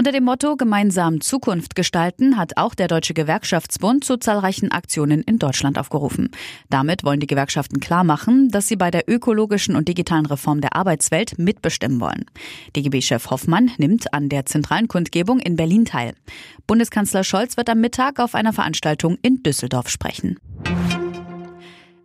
Unter dem Motto Gemeinsam Zukunft gestalten hat auch der Deutsche Gewerkschaftsbund zu zahlreichen Aktionen in Deutschland aufgerufen. Damit wollen die Gewerkschaften klarmachen, dass sie bei der ökologischen und digitalen Reform der Arbeitswelt mitbestimmen wollen. DGB-Chef Hoffmann nimmt an der zentralen Kundgebung in Berlin teil. Bundeskanzler Scholz wird am Mittag auf einer Veranstaltung in Düsseldorf sprechen.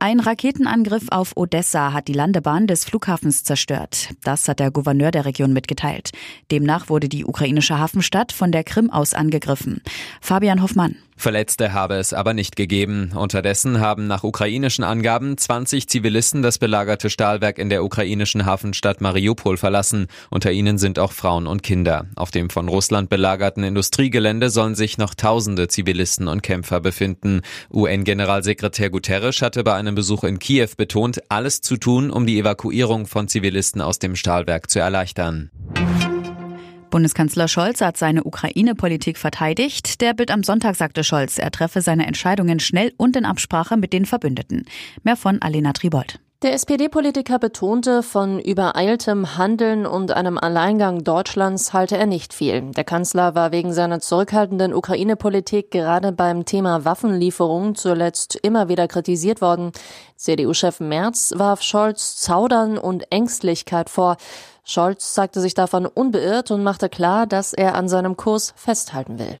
Ein Raketenangriff auf Odessa hat die Landebahn des Flughafens zerstört. Das hat der Gouverneur der Region mitgeteilt. Demnach wurde die ukrainische Hafenstadt von der Krim aus angegriffen. Fabian Hoffmann. Verletzte habe es aber nicht gegeben. Unterdessen haben nach ukrainischen Angaben 20 Zivilisten das belagerte Stahlwerk in der ukrainischen Hafenstadt Mariupol verlassen. Unter ihnen sind auch Frauen und Kinder. Auf dem von Russland belagerten Industriegelände sollen sich noch tausende Zivilisten und Kämpfer befinden. UN-Generalsekretär Guterres hatte bei einem Besuch in Kiew betont, alles zu tun, um die Evakuierung von Zivilisten aus dem Stahlwerk zu erleichtern. Bundeskanzler Scholz hat seine Ukraine-Politik verteidigt. Der Bild am Sonntag sagte Scholz, er treffe seine Entscheidungen schnell und in Absprache mit den Verbündeten. Mehr von Alena Tribold. Der SPD-Politiker betonte, von übereiltem Handeln und einem Alleingang Deutschlands halte er nicht viel. Der Kanzler war wegen seiner zurückhaltenden Ukraine-Politik gerade beim Thema Waffenlieferungen zuletzt immer wieder kritisiert worden. CDU-Chef Merz warf Scholz Zaudern und Ängstlichkeit vor. Scholz zeigte sich davon unbeirrt und machte klar, dass er an seinem Kurs festhalten will.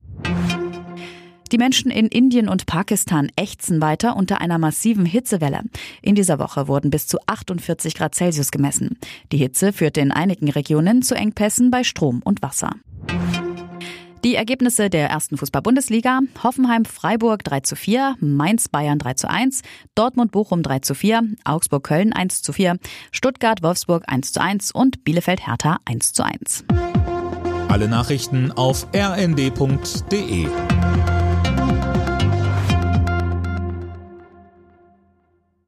Die Menschen in Indien und Pakistan ächzen weiter unter einer massiven Hitzewelle. In dieser Woche wurden bis zu 48 Grad Celsius gemessen. Die Hitze führte in einigen Regionen zu Engpässen bei Strom und Wasser. Die Ergebnisse der ersten Fußball-Bundesliga. Hoffenheim Freiburg 3 zu 4, Mainz Bayern 3 zu 1, Dortmund Bochum 3 zu 4, Augsburg Köln 1 zu 4, Stuttgart Wolfsburg 1 zu 1 und Bielefeld Hertha 1 zu 1. Alle Nachrichten auf rnd.de